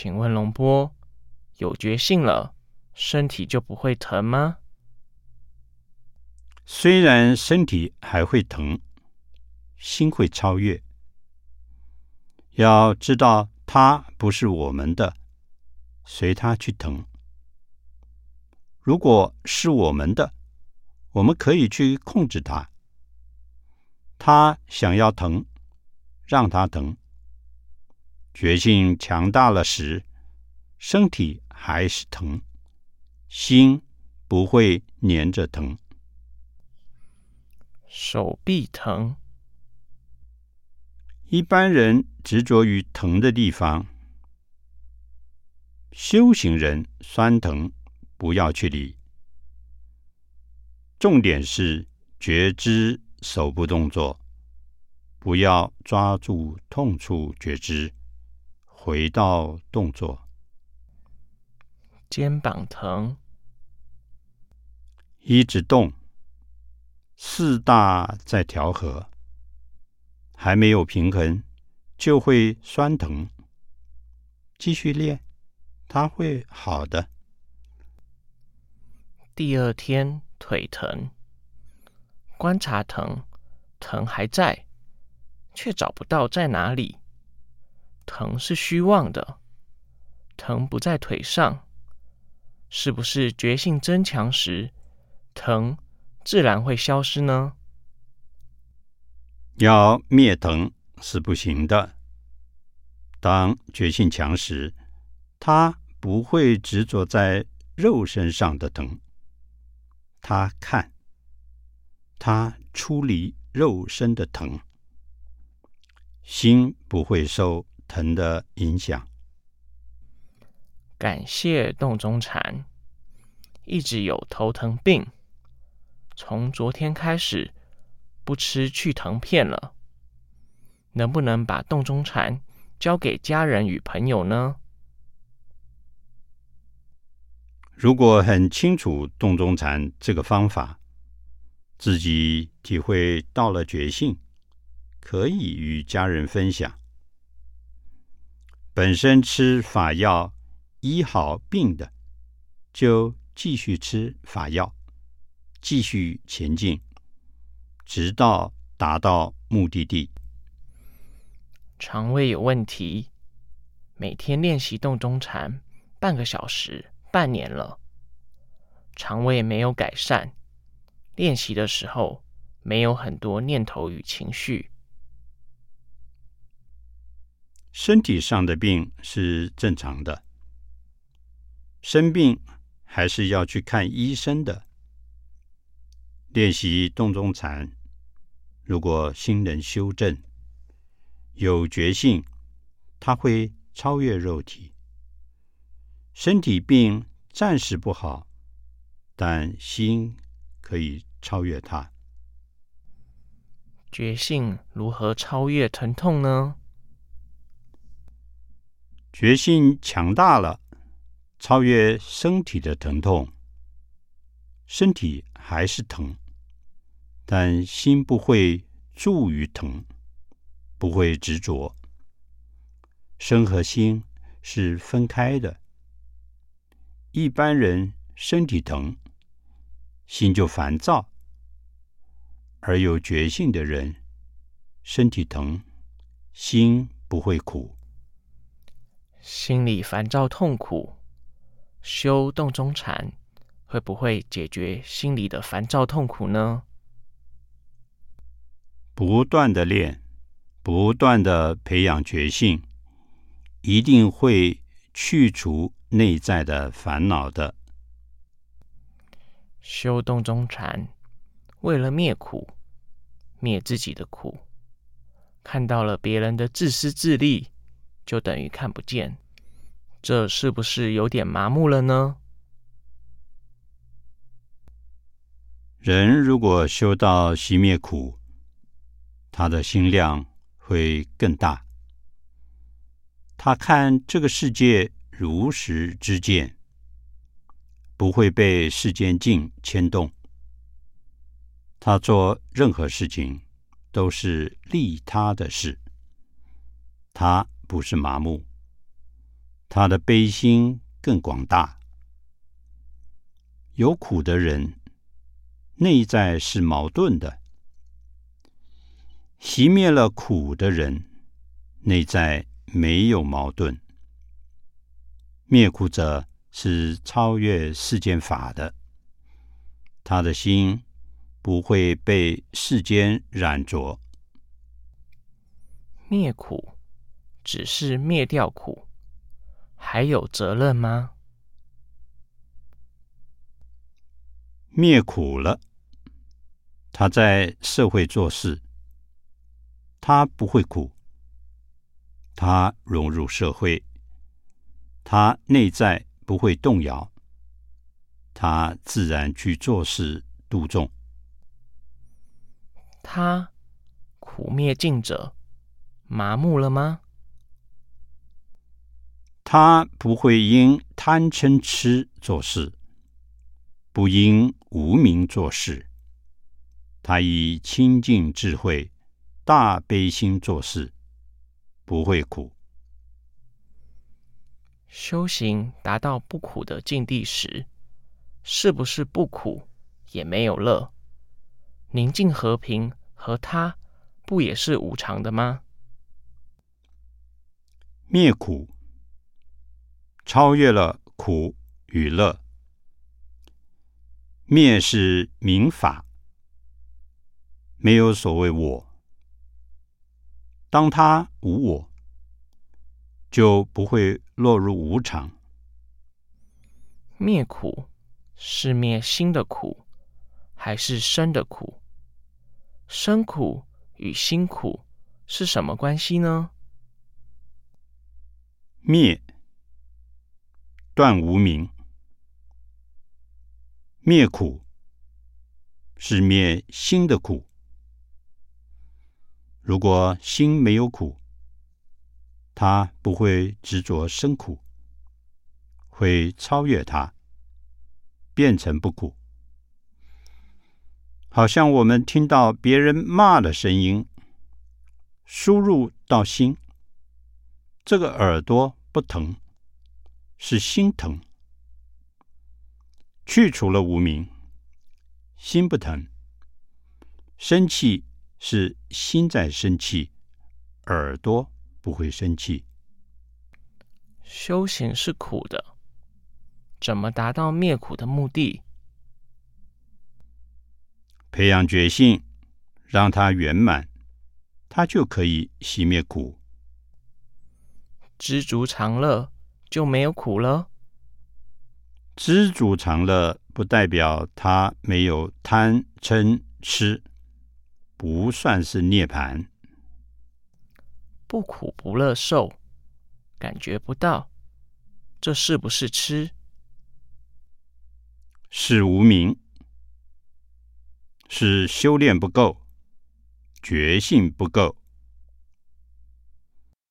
请问龙波，有觉性了，身体就不会疼吗？虽然身体还会疼，心会超越。要知道，它不是我们的，随它去疼。如果是我们的，我们可以去控制它。它想要疼，让它疼。决心强大了时，身体还是疼，心不会粘着疼。手臂疼。一般人执着于疼的地方，修行人酸疼不要去理。重点是觉知手部动作，不要抓住痛处觉知，回到动作。肩膀疼，一直动，四大在调和。还没有平衡，就会酸疼。继续练，它会好的。第二天腿疼，观察疼，疼还在，却找不到在哪里。疼是虚妄的，疼不在腿上，是不是觉性增强时，疼自然会消失呢？要灭疼是不行的。当觉性强时，他不会执着在肉身上的疼，他看，他出离肉身的疼，心不会受疼的影响。感谢洞中禅，一直有头疼病，从昨天开始。不吃去疼片了，能不能把洞中禅交给家人与朋友呢？如果很清楚洞中禅这个方法，自己体会到了觉性，可以与家人分享。本身吃法药医好病的，就继续吃法药，继续前进。直到达到目的地。肠胃有问题，每天练习动中禅半个小时，半年了，肠胃没有改善。练习的时候没有很多念头与情绪。身体上的病是正常的，生病还是要去看医生的。练习动中禅。如果心能修正，有觉性，他会超越肉体。身体病暂时不好，但心可以超越它。觉性如何超越疼痛呢？决心强大了，超越身体的疼痛。身体还是疼。但心不会助于疼，不会执着。身和心是分开的。一般人身体疼，心就烦躁；而有觉性的人，身体疼，心不会苦。心里烦躁痛苦，修洞中禅会不会解决心里的烦躁痛苦呢？不断的练，不断的培养觉性，一定会去除内在的烦恼的。修洞中禅，为了灭苦，灭自己的苦。看到了别人的自私自利，就等于看不见。这是不是有点麻木了呢？人如果修到熄灭苦，他的心量会更大，他看这个世界如实之见，不会被世间境牵动。他做任何事情都是利他的事，他不是麻木，他的悲心更广大。有苦的人，内在是矛盾的；熄灭了苦的人，内在没有矛盾。灭苦者是超越世间法的，他的心不会被世间染着。灭苦只是灭掉苦，还有责任吗？灭苦了，他在社会做事，他不会苦，他融入社会。他内在不会动摇，他自然去做事度众。他苦灭尽者，麻木了吗？他不会因贪嗔痴做事，不因无名做事。他以清净智慧、大悲心做事，不会苦。修行达到不苦的境地时，是不是不苦也没有乐？宁静和平和他不也是无常的吗？灭苦，超越了苦与乐。灭是明法，没有所谓我。当他无我。就不会落入无常。灭苦是灭心的苦，还是生的苦？生苦与心苦是什么关系呢？灭断无明，灭苦是灭心的苦。如果心没有苦，他不会执着生苦，会超越它，变成不苦。好像我们听到别人骂的声音，输入到心，这个耳朵不疼，是心疼。去除了无名，心不疼。生气是心在生气，耳朵。不会生气。修行是苦的，怎么达到灭苦的目的？培养觉性，让它圆满，它就可以熄灭苦。知足常乐就没有苦了。知足常乐不代表他没有贪嗔痴，不算是涅槃。不苦不乐受，感觉不到，这是不是痴？是无名，是修炼不够，觉性不够。